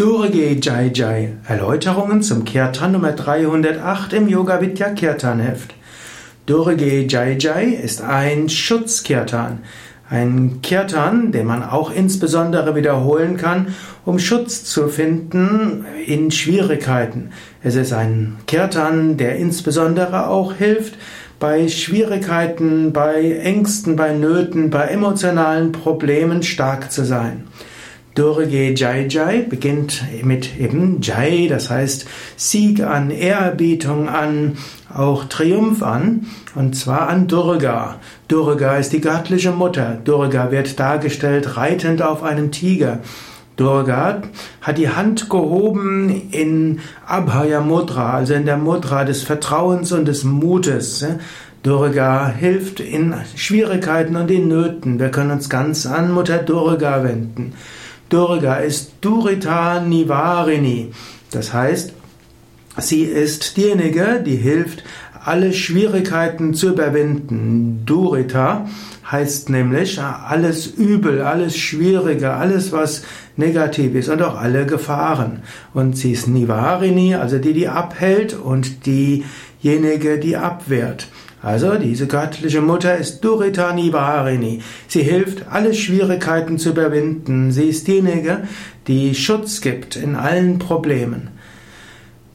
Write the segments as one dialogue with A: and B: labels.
A: Durge Jai Jai. Erläuterungen zum Kirtan Nummer 308 im Yoga Vidya Kirtan Heft. Durge Jai Jai ist ein Schutzkirtan. Ein Kirtan, den man auch insbesondere wiederholen kann, um Schutz zu finden in Schwierigkeiten. Es ist ein Kirtan, der insbesondere auch hilft, bei Schwierigkeiten, bei Ängsten, bei Nöten, bei emotionalen Problemen stark zu sein. Durge Jai Jai beginnt mit eben Jai, das heißt Sieg an, Ehrerbietung an, auch Triumph an, und zwar an Durga. Durga ist die göttliche Mutter. Durga wird dargestellt reitend auf einem Tiger. Durga hat die Hand gehoben in Abhaya Mudra, also in der Mudra des Vertrauens und des Mutes. Durga hilft in Schwierigkeiten und in Nöten. Wir können uns ganz an Mutter Durga wenden. Durga ist Durita Nivarini. Das heißt, sie ist diejenige, die hilft, alle Schwierigkeiten zu überwinden. Durita heißt nämlich alles Übel, alles Schwierige, alles was negativ ist und auch alle Gefahren. Und sie ist Nivarini, also die, die abhält und diejenige, die abwehrt. Also diese göttliche Mutter ist Durita Nivarini. Sie hilft, alle Schwierigkeiten zu überwinden. Sie ist diejenige, die Schutz gibt in allen Problemen.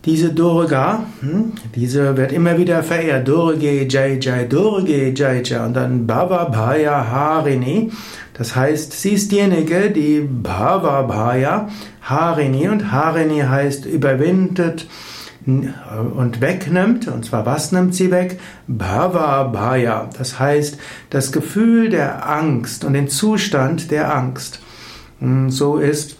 A: Diese Durga, hm, diese wird immer wieder verehrt. Durge Jai Jai, Durge Jai Jai und dann Bhava Bhaya Harini. Das heißt, sie ist diejenige, die Bhava Bhaya Harini und Harini heißt überwindet, und wegnimmt, und zwar was nimmt sie weg? Bhava Bhaya, das heißt das Gefühl der Angst und den Zustand der Angst. Und so ist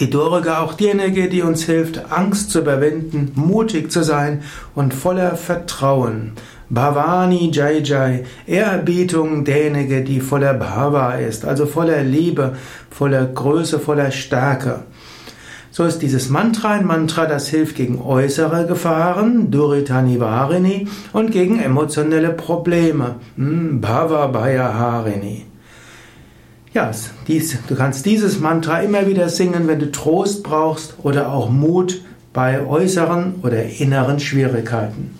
A: die Durga auch diejenige, die uns hilft, Angst zu überwinden, mutig zu sein und voller Vertrauen. Bhavani Jai Jai, Ehrerbietung derjenige, die voller Bhava ist, also voller Liebe, voller Größe, voller Stärke. So ist dieses Mantra ein Mantra, das hilft gegen äußere Gefahren, Duritani Varini, und gegen emotionelle Probleme, hm, Bhava Bhaya Harini. Ja, dies, du kannst dieses Mantra immer wieder singen, wenn du Trost brauchst oder auch Mut bei äußeren oder inneren Schwierigkeiten.